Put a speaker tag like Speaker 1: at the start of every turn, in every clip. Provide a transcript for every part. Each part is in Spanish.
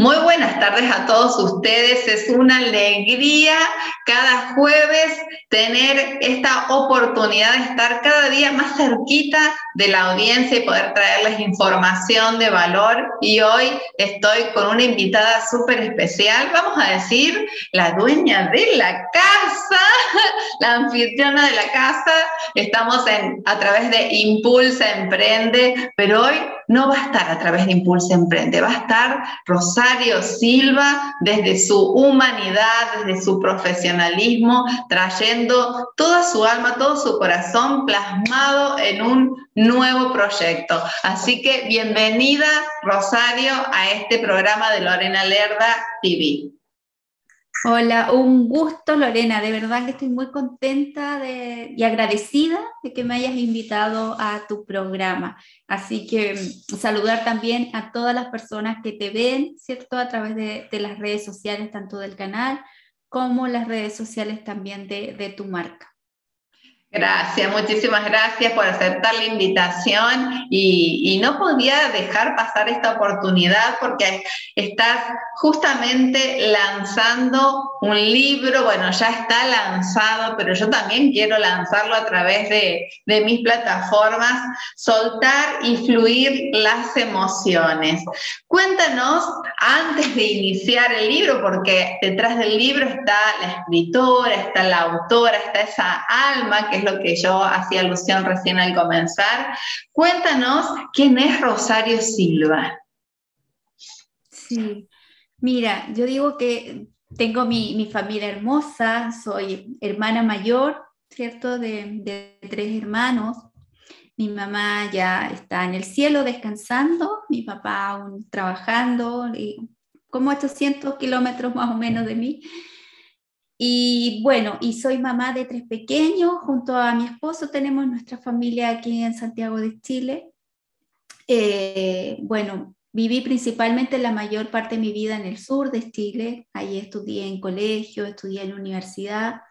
Speaker 1: Muy buenas tardes a todos ustedes. Es una alegría cada jueves tener esta oportunidad de estar cada día más cerquita de la audiencia y poder traerles información de valor. Y hoy estoy con una invitada súper especial, vamos a decir, la dueña de la casa, la anfitriona de la casa. Estamos en, a través de Impulsa Emprende, pero hoy no va a estar a través de Impulsa Emprende, va a estar Rosario Silva desde su humanidad, desde su profesionalismo, trayendo toda su alma, todo su corazón plasmado en un nuevo proyecto. Así que bienvenida, Rosario, a este programa de Lorena Lerda TV.
Speaker 2: Hola, un gusto Lorena, de verdad que estoy muy contenta y agradecida de que me hayas invitado a tu programa. Así que mm, saludar también a todas las personas que te ven, ¿cierto? A través de, las redes sociales, tanto del canal como las redes sociales también de tu marca.
Speaker 1: Gracias, muchísimas gracias por aceptar la invitación y, no podía dejar pasar esta oportunidad porque estás justamente lanzando un libro, bueno, ya está lanzado, pero yo también quiero lanzarlo a través de, de mis plataformas, soltar y fluir las emociones. Cuéntanos, antes de iniciar el libro, porque detrás del libro está la escritora, está la autora, está esa alma que es lo que yo hacía alusión recién al comenzar. Cuéntanos quién es Rosario Silva.
Speaker 2: Sí, mira, yo digo que tengo mi, familia hermosa, soy hermana mayor, ¿cierto? De, tres hermanos. Mi mamá ya está en el cielo descansando, mi papá aún trabajando, como 800 kilómetros más o menos de mí. Y bueno, y soy mamá de tres pequeños, junto a mi esposo tenemos nuestra familia aquí en Santiago de Chile. Eh, bueno, viví principalmente la mayor parte de mi vida en el sur de Chile, ahí estudié en colegio, estudié en universidad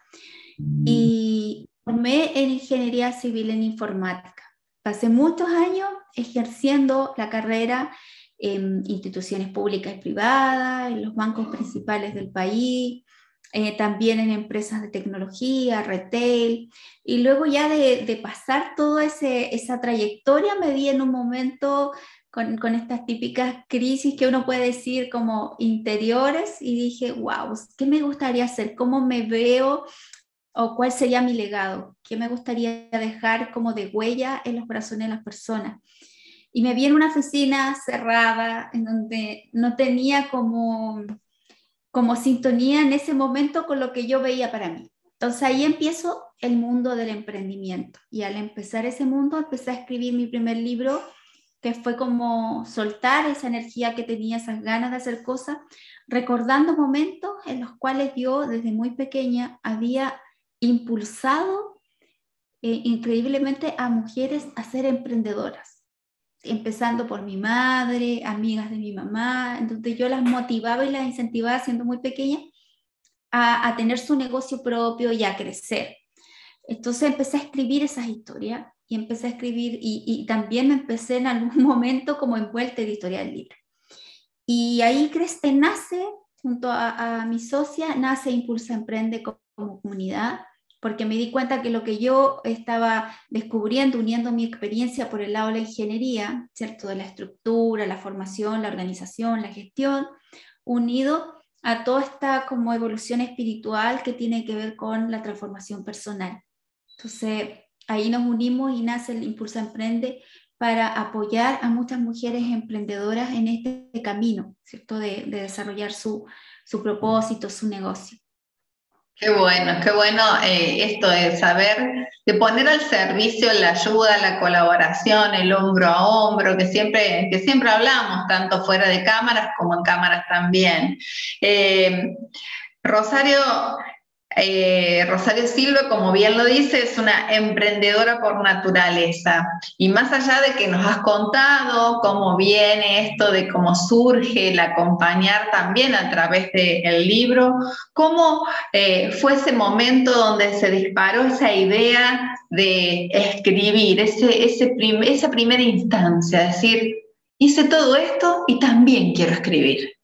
Speaker 2: y formé en ingeniería civil en informática. Pasé muchos años ejerciendo la carrera en instituciones públicas y privadas, en los bancos principales del país, eh, también en empresas de tecnología, retail, y luego ya de, pasar toda esa trayectoria me vi en un momento con, con, estas típicas crisis que uno puede decir como interiores y dije, wow, ¿qué me gustaría hacer? ¿Cómo me veo? ¿O cuál sería mi legado? ¿Qué me gustaría dejar como de huella en los corazones de las personas? Y me vi en una oficina cerrada, en donde no tenía como como sintonía en ese momento con lo que yo veía para mí. Entonces ahí empiezo el mundo del emprendimiento y al empezar ese mundo empecé a escribir mi primer libro que fue como soltar esa energía que tenía, esas ganas de hacer cosas, recordando momentos en los cuales yo desde muy pequeña había impulsado eh, increíblemente a mujeres a ser emprendedoras empezando por mi madre, amigas de mi mamá, entonces yo las motivaba y las incentivaba siendo muy pequeña a, tener su negocio propio y a crecer. Entonces empecé a escribir esas historias y empecé a escribir y, también me empecé en algún momento como envuelta editorial libre. Y ahí crece, nace, junto a, a mi socia, nace Impulsa Emprende como comunidad porque me di cuenta que lo que yo estaba descubriendo, uniendo mi experiencia por el lado de la ingeniería, ¿cierto? De la estructura, la formación, la organización, la gestión, unido a toda esta como evolución espiritual que tiene que ver con la transformación personal. Entonces, ahí nos unimos y nace el Impulsa Emprende para apoyar a muchas mujeres emprendedoras en este camino, ¿cierto? De, de desarrollar su, su propósito, su negocio.
Speaker 1: Qué bueno, qué bueno eh, esto de saber, de poner al servicio la ayuda, la colaboración, el hombro a hombro, que siempre, que siempre hablamos, tanto fuera de cámaras como en cámaras también. Eh, Rosario, eh, Rosario Silva, como bien lo dice, es una emprendedora por naturaleza. Y más allá de que nos has contado cómo viene esto, de cómo surge el acompañar también a través del libro, cómo eh, fue ese momento donde se disparó esa idea de escribir, ese esa primera instancia, decir, hice todo esto y también quiero escribir.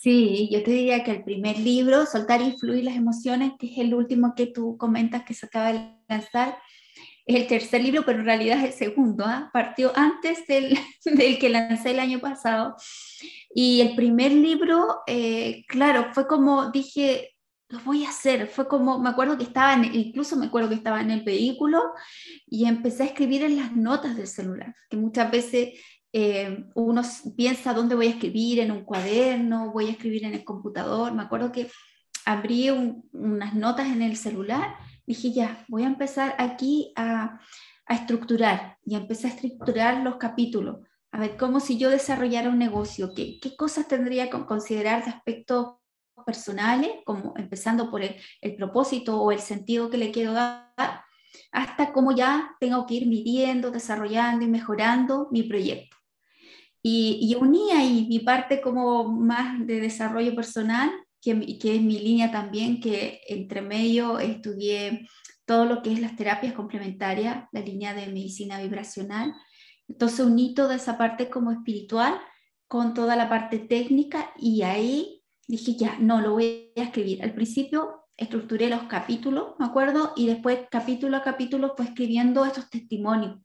Speaker 2: Sí, yo te diría que el primer libro, Soltar y Fluir las Emociones, que es el último que tú comentas que se acaba de lanzar, es el tercer libro, pero en realidad es el segundo, ¿ah? partió antes del, del, que lancé el año pasado. Y el primer libro, eh, claro, fue como dije, lo voy a hacer, fue como, me acuerdo que estaba, incluso me acuerdo que estaba en el vehículo y empecé a escribir en las notas del celular, que muchas veces eh, uno piensa dónde voy a escribir, en un cuaderno, voy a escribir en el computador. Me acuerdo que abrí unas notas en el celular, dije ya, voy a empezar aquí a, estructurar y empecé a estructurar los capítulos, a ver cómo si yo desarrollara un negocio, qué, qué cosas tendría que considerar de aspectos personales, como empezando por el, el propósito o el sentido que le quiero dar, hasta cómo ya tengo que ir midiendo, desarrollando y mejorando mi proyecto. Y, y uní ahí mi parte como más de desarrollo personal, que, que es mi línea también, que entre medio estudié todo lo que es las terapias complementarias, la línea de medicina vibracional. Entonces uní toda esa parte como espiritual con toda la parte técnica y ahí dije, ya, no, lo voy a escribir. Al principio estructuré los capítulos, me acuerdo, y después capítulo a capítulo fue escribiendo estos testimonios,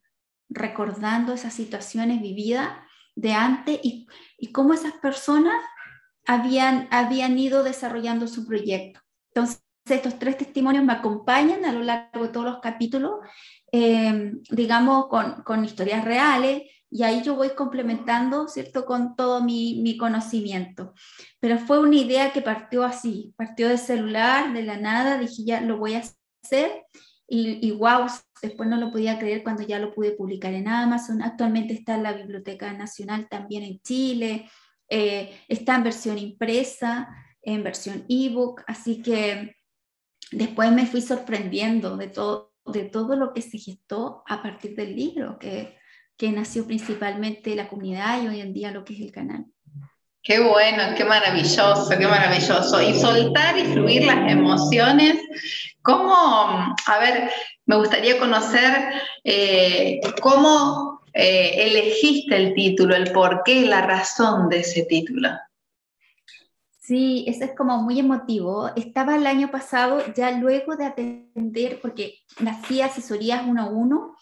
Speaker 2: recordando esas situaciones vividas de antes y, y cómo esas personas habían, habían ido desarrollando su proyecto. Entonces, estos tres testimonios me acompañan a lo largo de todos los capítulos, eh, digamos, con, con, historias reales, y ahí yo voy complementando, ¿cierto?, con todo mi, mi, conocimiento. Pero fue una idea que partió así, partió de celular, de la nada, dije, ya lo voy a hacer, y, y wow, después no lo podía creer cuando ya lo pude publicar en Amazon. Actualmente está en la Biblioteca Nacional también en Chile, eh, está en versión impresa, en versión ebook, así que después me fui sorprendiendo de todo, de todo lo que se gestó a partir del libro, que, que nació principalmente la comunidad y hoy en día lo que es el canal.
Speaker 1: Qué bueno, qué maravilloso, qué maravilloso. Y soltar y fluir las emociones. ¿Cómo, a ver, me gustaría conocer eh, cómo eh, elegiste el título, el por qué, la razón de ese título?
Speaker 2: Sí, eso es como muy emotivo. Estaba el año pasado, ya luego de atender, porque hacía asesorías uno a uno,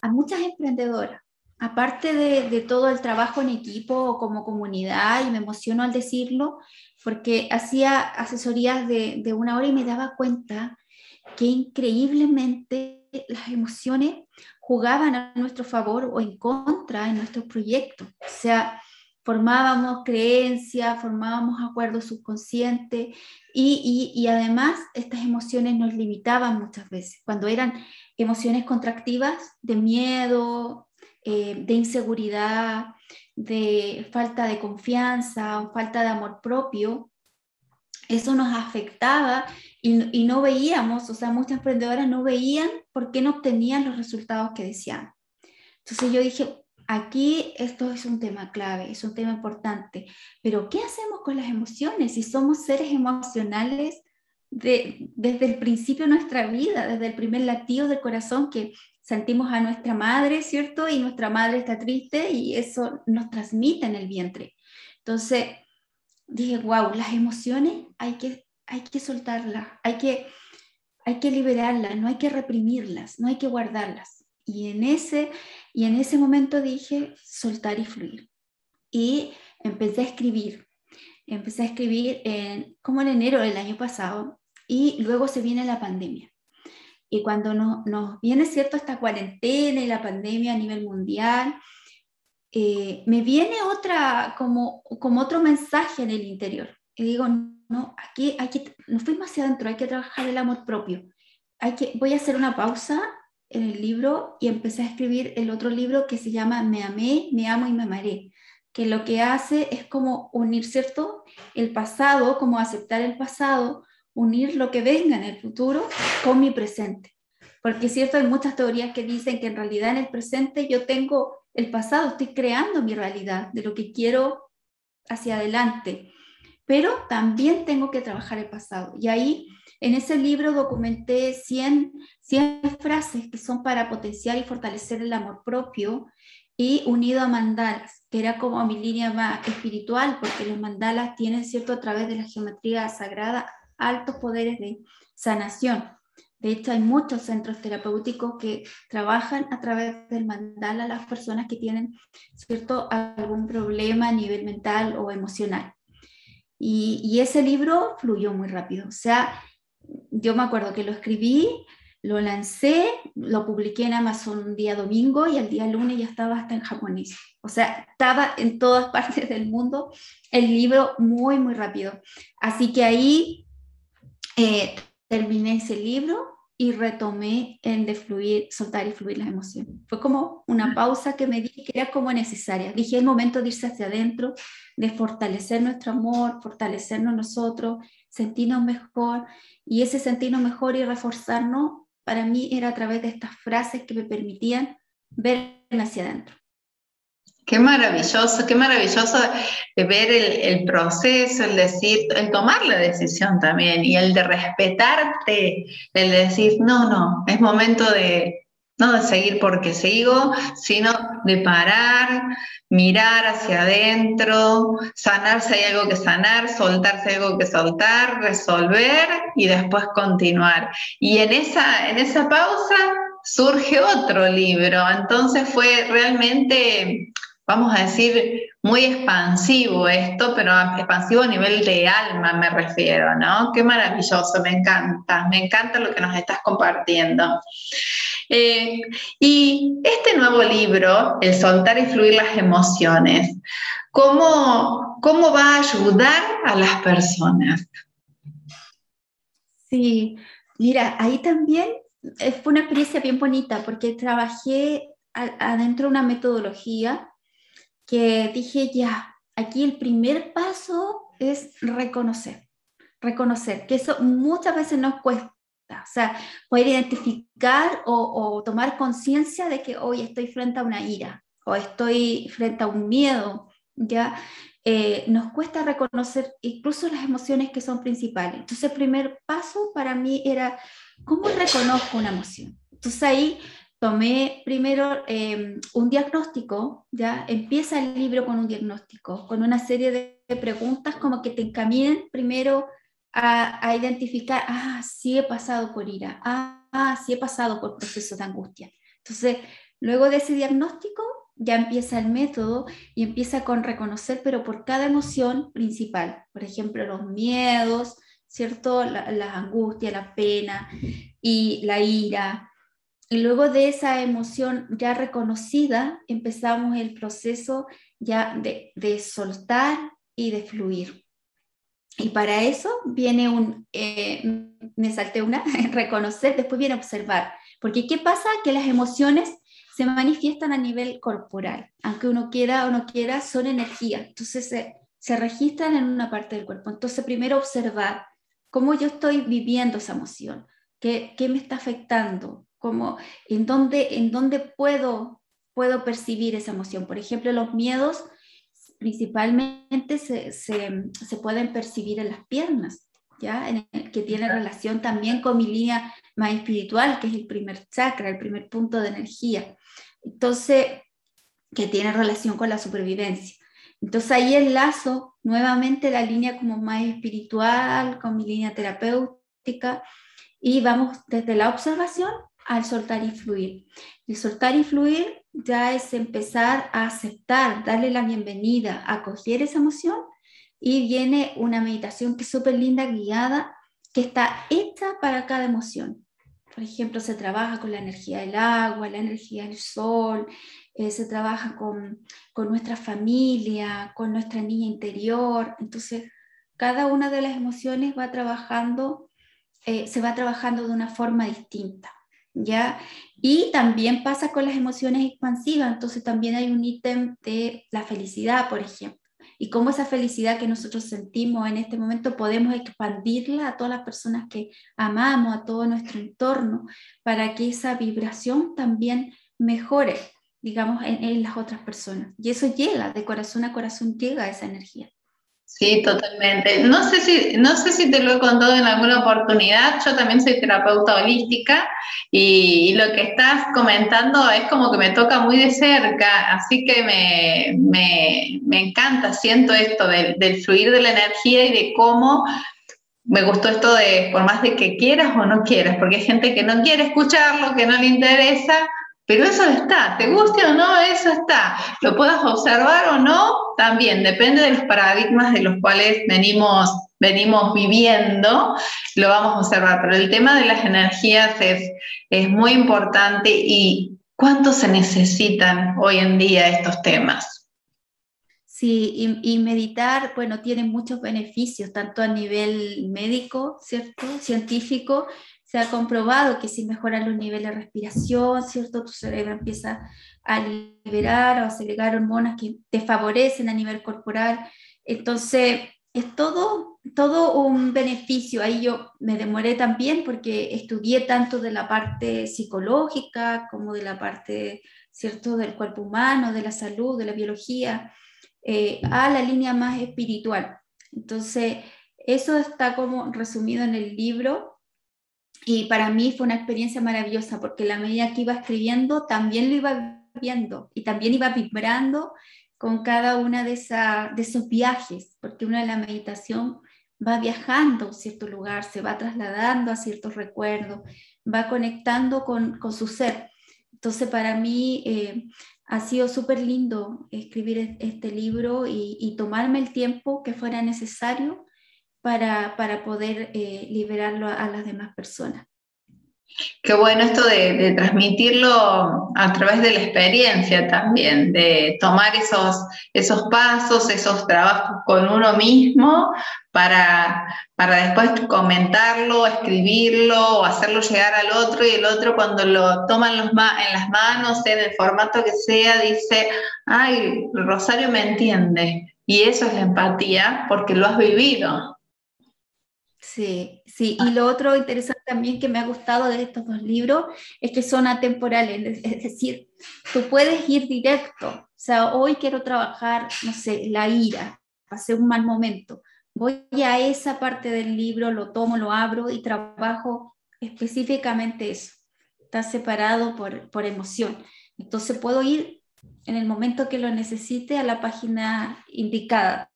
Speaker 2: a muchas emprendedoras aparte de, todo el trabajo en equipo como comunidad, y me emociono al decirlo, porque hacía asesorías de, de una hora y me daba cuenta que increíblemente las emociones jugaban a nuestro favor o en contra en nuestros proyectos. O sea, formábamos creencias, formábamos acuerdos subconscientes y, además estas emociones nos limitaban muchas veces. Cuando eran emociones contractivas de miedo, eh, de inseguridad, de falta de confianza o falta de amor propio, eso nos afectaba y, no veíamos, o sea, muchas emprendedoras no veían por qué no obtenían los resultados que deseaban. Entonces yo dije, aquí esto es un tema clave, es un tema importante, pero ¿qué hacemos con las emociones si somos seres emocionales desde el principio de nuestra vida, desde el primer latido del corazón que sentimos a nuestra madre, ¿cierto? Y nuestra madre está triste y eso nos transmite en el vientre. Entonces, dije, wow, las emociones hay que, hay que soltarlas, hay que, hay que liberarlas, no hay que reprimirlas, no hay que guardarlas. Y en ese, y en ese momento dije, soltar y fluir. Y empecé a escribir. Empecé a escribir en, como en enero del año pasado y luego se viene la pandemia. Y cuando nos viene, ¿cierto?, esta cuarentena y la pandemia a nivel mundial, eh, me viene otra, como, como otro mensaje en el interior. Y digo, no, aquí hay que, nos fuimos hacia adentro, hay que trabajar el amor propio. Hay que, voy a hacer una pausa en el libro y empecé a escribir el otro libro que se llama Me amé, me amo y me amaré, que lo que hace es como unir, ¿cierto? El pasado, como aceptar el pasado, unir lo que venga en el futuro con mi presente. Porque es cierto, hay muchas teorías que dicen que en realidad en el presente yo tengo el pasado, estoy creando mi realidad de lo que quiero hacia adelante, pero también tengo que trabajar el pasado. Y ahí en ese libro documenté 100, 100 frases que son para potenciar y fortalecer el amor propio y unido a mandalas, que era como mi línea más espiritual, porque los mandalas tienen, cierto, a través de la geometría sagrada, altos poderes de sanación. De hecho, hay muchos centros terapéuticos que trabajan a través del mandala a las personas que tienen cierto algún problema a nivel mental o emocional. Y, y, ese libro fluyó muy rápido. O sea, yo me acuerdo que lo escribí, lo lancé, lo publiqué en Amazon un día domingo y al día lunes ya estaba hasta en japonés. O sea, estaba en todas partes del mundo el libro muy, muy rápido. Así que ahí eh, terminé ese libro y retomé en de fluir, soltar y fluir las emociones. Fue como una pausa que me di que era como necesaria. Dije, el momento de irse hacia adentro, de fortalecer nuestro amor, fortalecernos nosotros, sentirnos mejor. Y ese sentirnos mejor y reforzarnos, para mí era a través de estas frases que me permitían verme hacia adentro.
Speaker 1: Qué maravilloso, qué maravilloso ver el, proceso, el decir, el tomar la decisión también y el de respetarte, el decir, no, no, es momento de, no de seguir porque sigo, sino de parar, mirar hacia adentro, sanar si hay algo que sanar, soltar si hay algo que soltar, resolver y después continuar. Y en esa, en esa pausa surge otro libro, entonces fue realmente vamos a decir, muy expansivo esto, pero expansivo a nivel de alma me refiero, ¿no? Qué maravilloso, me encanta, me encanta lo que nos estás compartiendo. Eh, y este nuevo libro, El soltar y fluir las emociones, ¿cómo, ¿cómo va a ayudar a las personas?
Speaker 2: Sí, mira, ahí también fue una experiencia bien bonita porque trabajé adentro de una metodología que dije, ya, aquí el primer paso es reconocer, reconocer, que eso muchas veces nos cuesta. O sea, poder identificar o, tomar conciencia de que hoy estoy frente a una ira o estoy frente a un miedo, ¿ya? Eh, nos cuesta reconocer incluso las emociones que son principales. Entonces, el primer paso para mí era, ¿cómo reconozco una emoción? Entonces ahí tomé primero em, un diagnóstico, ya empieza el libro con un diagnóstico, con una serie de, preguntas como que te encaminen primero a, identificar, ah, sí he pasado por ira, ah, ah, sí he pasado por procesos de angustia. Entonces, luego de ese diagnóstico, ya empieza el método y empieza con reconocer, pero por cada emoción principal, por ejemplo, los miedos, ¿cierto? La, la angustia, la pena y la ira, luego de esa emoción ya reconocida, empezamos el proceso ya de, de soltar y de fluir. Y para eso viene un, eh, me salté una, reconocer, después viene observar. Porque ¿qué pasa? Que las emociones se manifiestan a nivel corporal. Aunque uno quiera o no quiera, son energía. Entonces se, se registran en una parte del cuerpo. Entonces primero observar cómo yo estoy viviendo esa emoción, qué, qué me está afectando, como en dónde, en dónde puedo, puedo percibir esa emoción. Por ejemplo, los miedos principalmente se, se, pueden percibir en las piernas, ¿ya? que tiene relación también con mi línea más espiritual, que es el primer chakra, el primer punto de energía. Entonces, que tiene relación con la supervivencia. Entonces ahí enlazo nuevamente la línea como más espiritual, con mi línea terapéutica, y vamos desde la observación al soltar y fluir. El soltar y fluir ya es empezar a aceptar, darle la bienvenida, acoger esa emoción y viene una meditación que es súper linda, guiada, que está hecha para cada emoción. Por ejemplo, se trabaja con la energía del agua, la energía del sol, eh, se trabaja con, con nuestra familia, con nuestra niña interior. Entonces, cada una de las emociones va trabajando, eh, se va trabajando de una forma distinta, ¿ya? Y también pasa con las emociones expansivas, entonces también hay un ítem de la felicidad, por ejemplo, y cómo esa felicidad que nosotros sentimos en este momento podemos expandirla a todas las personas que amamos, a todo nuestro entorno, para que esa vibración también mejore, digamos, en, en las otras personas. Y eso llega, de corazón a corazón llega esa energía.
Speaker 1: Sí, totalmente. No sé, si, no sé si te lo he contado en alguna oportunidad, yo también soy terapeuta holística y, lo que estás comentando es como que me toca muy de cerca, así que me, me, encanta, siento esto del, del, fluir de la energía y de cómo me gustó esto de, por más de que quieras o no quieras, porque hay gente que no quiere escucharlo, que no le interesa, pero eso está, te guste o no, eso está. Lo puedas observar o no, también depende de los paradigmas de los cuales venimos, venimos viviendo, lo vamos a observar. Pero el tema de las energías es, es muy importante y cuánto se necesitan hoy en día estos temas.
Speaker 2: Sí, y, y, meditar, bueno, tiene muchos beneficios, tanto a nivel médico, ¿cierto? Científico, se ha comprobado que si mejoran los niveles de respiración, ¿cierto? Tu cerebro empieza a liberar o a segregar hormonas que te favorecen a nivel corporal. Entonces, es todo, todo un beneficio. Ahí yo me demoré también porque estudié tanto de la parte psicológica como de la parte, ¿cierto?, del cuerpo humano, de la salud, de la biología, eh, a la línea más espiritual. Entonces, eso está como resumido en el libro y para mí fue una experiencia maravillosa porque la medida que iba escribiendo también lo iba viendo y también iba vibrando con cada una de, esa, de esos viajes, porque una de la meditación va viajando a cierto lugar, se va trasladando a ciertos recuerdos, va conectando con, con su ser. Entonces para mí eh, ha sido súper lindo escribir este libro y, tomarme el tiempo que fuera necesario para, poder eh, liberarlo a, las demás personas.
Speaker 1: Qué bueno esto de, transmitirlo a través de la experiencia también, de tomar esos, esos pasos, esos trabajos con uno mismo para, para después comentarlo, escribirlo o hacerlo llegar al otro y el otro cuando lo toman en las manos, en el formato que sea, dice, ay, Rosario me entiende. Y eso es la empatía porque lo has vivido.
Speaker 2: Sí, sí. Y lo otro interesante también que me ha gustado de estos dos libros es que son atemporales, es decir, tú puedes ir directo. O sea, hoy quiero trabajar, no sé, la ira, pasé un mal momento. Voy a esa parte del libro, lo tomo, lo abro y trabajo específicamente eso. Está separado por, por emoción. Entonces puedo ir en el momento que lo necesite a la página indicada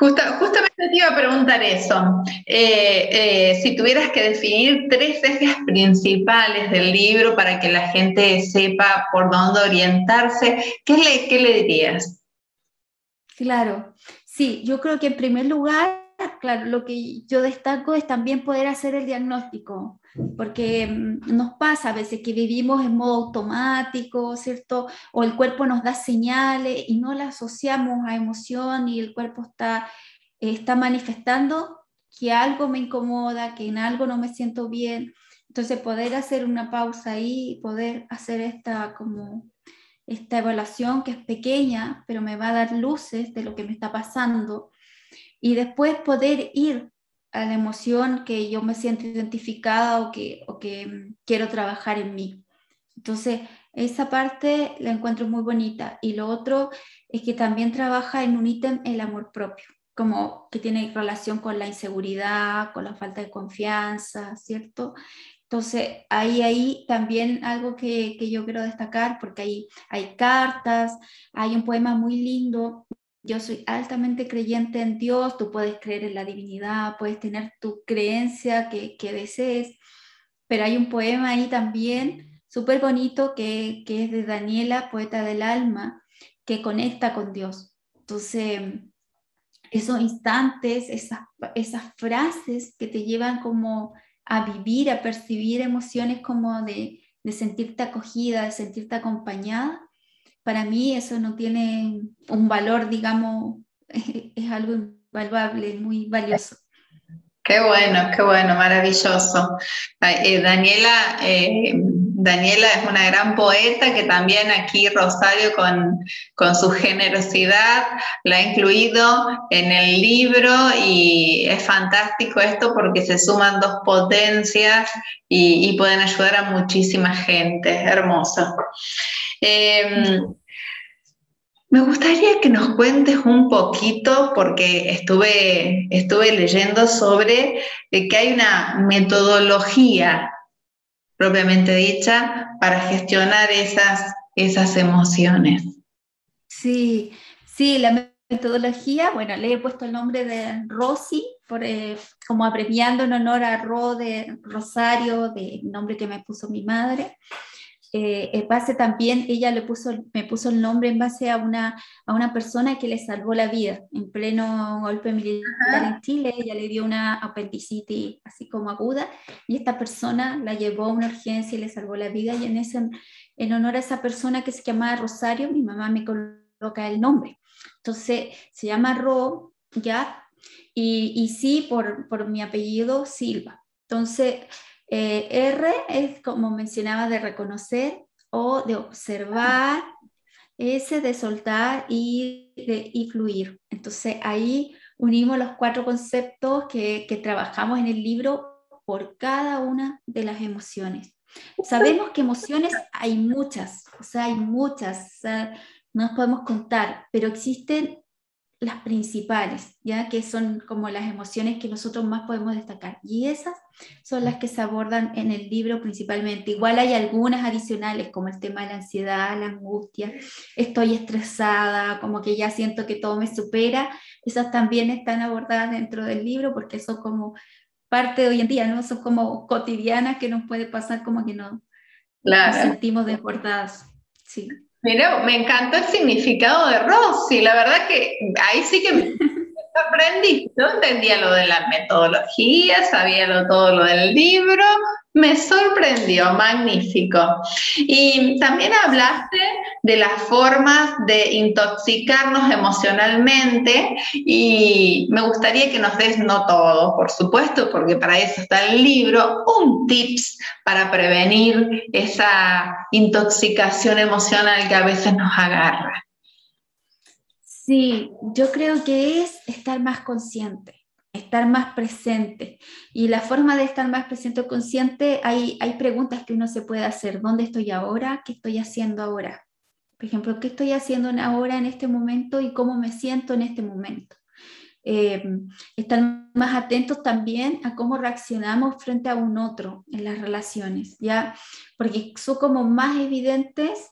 Speaker 1: justamente te iba a preguntar eso. Eh, eh, si tuvieras que definir tres ejes principales del libro para que la gente sepa por dónde orientarse, ¿qué qué le dirías?
Speaker 2: Claro, sí, yo creo que en primer lugar, claro, lo que yo destaco es también poder hacer el diagnóstico, porque mm, nos pasa a veces que vivimos en modo automático, ¿cierto? O el cuerpo nos da señales y no las asociamos a emoción y el cuerpo está, está manifestando que algo me incomoda, que en algo no me siento bien. Entonces poder hacer una pausa ahí poder hacer esta como esta evaluación que es pequeña, pero me va a dar luces de lo que me está pasando. Y después poder ir a la emoción que yo me siento identificada o que, o que mm, quiero trabajar en mí. Entonces, esa parte la encuentro muy bonita. Y lo otro es que también trabaja en un ítem el amor propio, como que tiene relación con la inseguridad, con la falta de confianza, ¿cierto? Entonces, ahí, ahí también algo que, que yo quiero destacar, porque hay, hay cartas, hay un poema muy lindo yo soy altamente creyente en Dios, tú puedes creer en la divinidad, puedes tener tu creencia que, que desees, pero hay un poema ahí también súper bonito que, es de Daniela, poeta del alma, que conecta con Dios. Entonces, esos instantes, esas, esas frases que te llevan como a vivir, a percibir emociones como de, de sentirte acogida, de sentirte acompañada, para mí eso no tiene un valor, digamos, es algo invaluable, muy valioso.
Speaker 1: Qué bueno, qué bueno, maravilloso. Eh, Daniela, eh, Daniela es una gran poeta que también aquí Rosario con, con, su generosidad la ha incluido en el libro y es fantástico esto porque se suman dos potencias y, pueden ayudar a muchísima gente. Hermoso. Em, me gustaría que nos cuentes un poquito, porque estuve, estuve leyendo sobre que hay una metodología propiamente dicha para gestionar esas, esas emociones.
Speaker 2: Sí, sí, la metodología, bueno, le he puesto el nombre de Rosy, por, eh, como apremiando en honor a Rosario, de nombre que me puso mi madre eh, en base también, ella le puso, me puso el nombre en base a una, a una persona que le salvó la vida en pleno golpe militar en Chile, ella le dio una apendicitis así como aguda y esta persona la llevó a una urgencia y le salvó la vida y en, ese, en honor a esa persona que se llamaba Rosario, mi mamá me coloca el nombre. Entonces se llama Ro, ya, y, y sí por, por mi apellido Silva. Entonces, eh, R es como mencionaba de reconocer o de observar, S de soltar y de y fluir. Entonces ahí unimos los cuatro conceptos que, que trabajamos en el libro por cada una de las emociones. Sabemos que emociones hay muchas, o sea, hay muchas, o no nos podemos contar, pero existen las principales, ya que son como las emociones que nosotros más podemos destacar. Y esas son las que se abordan en el libro principalmente. Igual hay algunas adicionales, como el tema de la ansiedad, la angustia, estoy estresada, como que ya siento que todo me supera. Esas también están abordadas dentro del libro porque son como parte de hoy en día, ¿no? Son como cotidianas que nos puede pasar como que no nos sentimos desbordadas. Sí.
Speaker 1: Mira, me encantó el significado de Rosy, la verdad que ahí sí que me aprendí, yo entendía lo de la metodología, sabía todo lo del libro, me sorprendió, magnífico. Y también hablaste de las formas de intoxicarnos emocionalmente y me gustaría que nos des, no todo, por supuesto, porque para eso está el libro, un tips para prevenir esa intoxicación emocional que a veces nos agarra.
Speaker 2: Sí, yo creo que es estar más consciente estar más presente. Y la forma de estar más presente o consciente, hay, hay preguntas que uno se puede hacer. ¿Dónde estoy ahora? ¿Qué estoy haciendo ahora? Por ejemplo, ¿qué estoy haciendo ahora en este momento y cómo me siento en este momento? Eh, estar más atentos también a cómo reaccionamos frente a un otro en las relaciones, ¿ya? Porque son como más evidentes,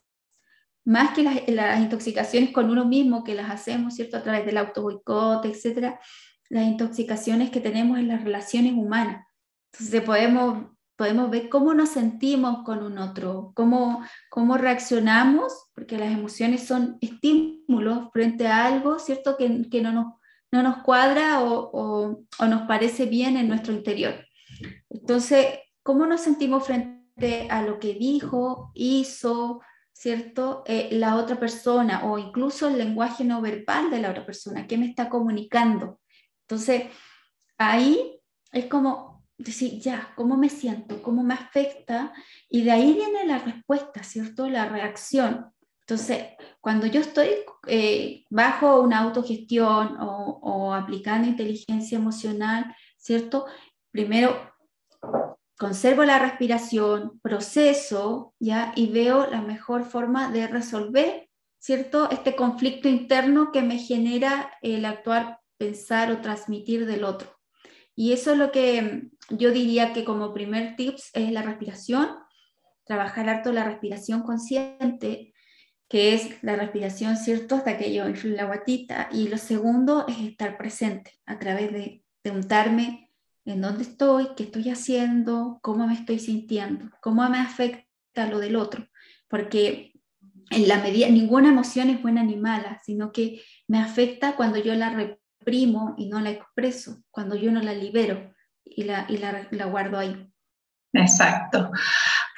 Speaker 2: más que las, las intoxicaciones con uno mismo que las hacemos, ¿cierto? A través del auto boicot, etcétera las intoxicaciones que tenemos en las relaciones humanas. Entonces podemos, podemos ver cómo nos sentimos con un otro, cómo, cómo reaccionamos, porque las emociones son estímulos frente a algo, ¿cierto? Que, que no, nos, no nos cuadra o, o, o nos parece bien en nuestro interior. Entonces, ¿cómo nos sentimos frente a lo que dijo, hizo, ¿cierto? Eh, la otra persona o incluso el lenguaje no verbal de la otra persona, ¿qué me está comunicando? Entonces, ahí es como decir, ya, ¿cómo me siento? ¿Cómo me afecta? Y de ahí viene la respuesta, ¿cierto? La reacción. Entonces, cuando yo estoy eh, bajo una autogestión o, aplicando inteligencia emocional, ¿cierto? Primero conservo la respiración, proceso, ¿ya? Y veo la mejor forma de resolver, ¿cierto? Este conflicto interno que me genera el actuar pensar o transmitir del otro. Y eso es lo que yo diría que como primer tips es la respiración, trabajar harto la respiración consciente, que es la respiración, ¿cierto? Hasta que yo influye la guatita. Y lo segundo es estar presente a través de preguntarme en dónde estoy, qué estoy haciendo, cómo me estoy sintiendo, cómo me afecta lo del otro. Porque en la medida, ninguna emoción es buena ni mala, sino que me afecta cuando yo la y no la expreso, cuando yo no la libero y la, y la guardo ahí.
Speaker 1: Exacto.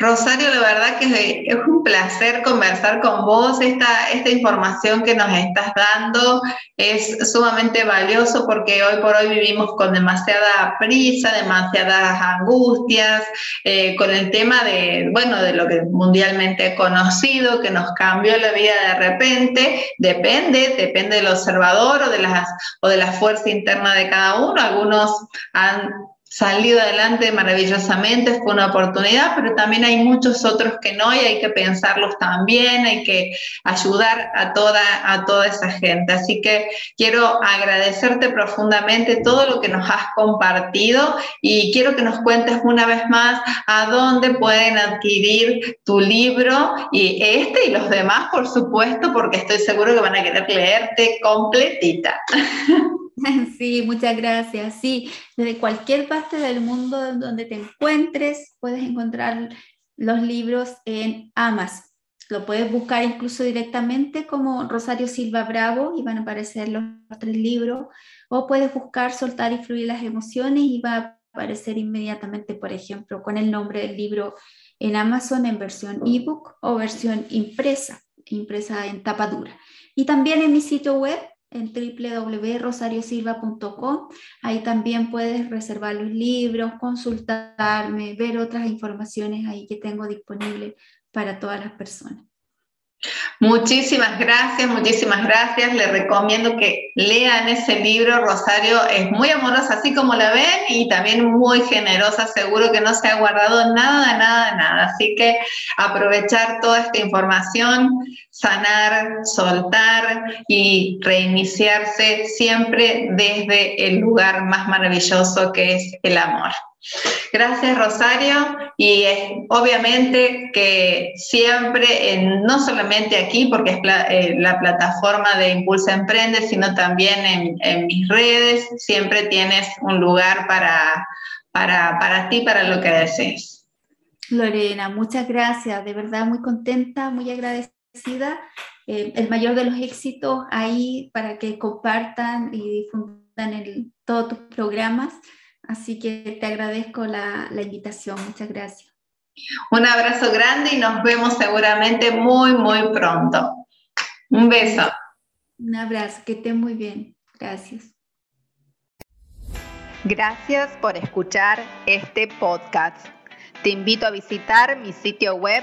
Speaker 1: Rosario, la verdad que es un placer conversar con vos. Esta, información que nos estás dando es sumamente valioso porque hoy por hoy vivimos con demasiada prisa, demasiadas angustias, eh, con el tema de, bueno, de lo que mundialmente conocido, que nos cambió la vida de repente. Depende, depende del observador o de, las, o de la fuerza interna de cada uno. Algunos han salido adelante maravillosamente, fue una oportunidad, pero también hay muchos otros que no y hay que pensarlos también, hay que ayudar a toda, a toda esa gente. Así que quiero agradecerte profundamente todo lo que nos has compartido y quiero que nos cuentes una vez más a dónde pueden adquirir tu libro y este y los demás, por supuesto, porque estoy seguro que van a querer leerte completita.
Speaker 2: Sí, muchas gracias. Sí, desde cualquier parte del mundo donde te encuentres, puedes encontrar los libros en Amazon. Lo puedes buscar incluso directamente como Rosario Silva Bravo y van a aparecer los tres libros. O puedes buscar Soltar y Fluir las Emociones y va a aparecer inmediatamente, por ejemplo, con el nombre del libro en Amazon en versión ebook o versión impresa, impresa en tapa dura. Y también en mi sitio web en www.rosariosilva.com. Ahí también puedes reservar los libros, consultarme, ver otras informaciones ahí que tengo disponibles para todas las personas.
Speaker 1: Muchísimas gracias, muchísimas gracias. Les recomiendo que lean ese libro. Rosario es muy amorosa, así como la ven, y también muy generosa. Seguro que no se ha guardado nada, nada, nada. Así que aprovechar toda esta información, sanar, soltar y reiniciarse siempre desde el lugar más maravilloso que es el amor. Gracias Rosario y obviamente que siempre, no solamente aquí porque es eh, la plataforma de Impulsa Emprende, sino también en, mis redes, siempre tienes un lugar para, para, para ti, para lo que desees.
Speaker 2: Lorena, muchas gracias, de verdad muy contenta, muy agradecida. Eh, el mayor de los éxitos ahí para que compartan y difundan el, todos tus programas. Así que te agradezco la, invitación. Muchas gracias.
Speaker 1: Un abrazo grande y nos vemos seguramente muy, muy pronto. Un beso.
Speaker 2: Un abrazo, que esté muy bien. Gracias.
Speaker 1: Gracias por escuchar este podcast. Te invito a visitar mi sitio web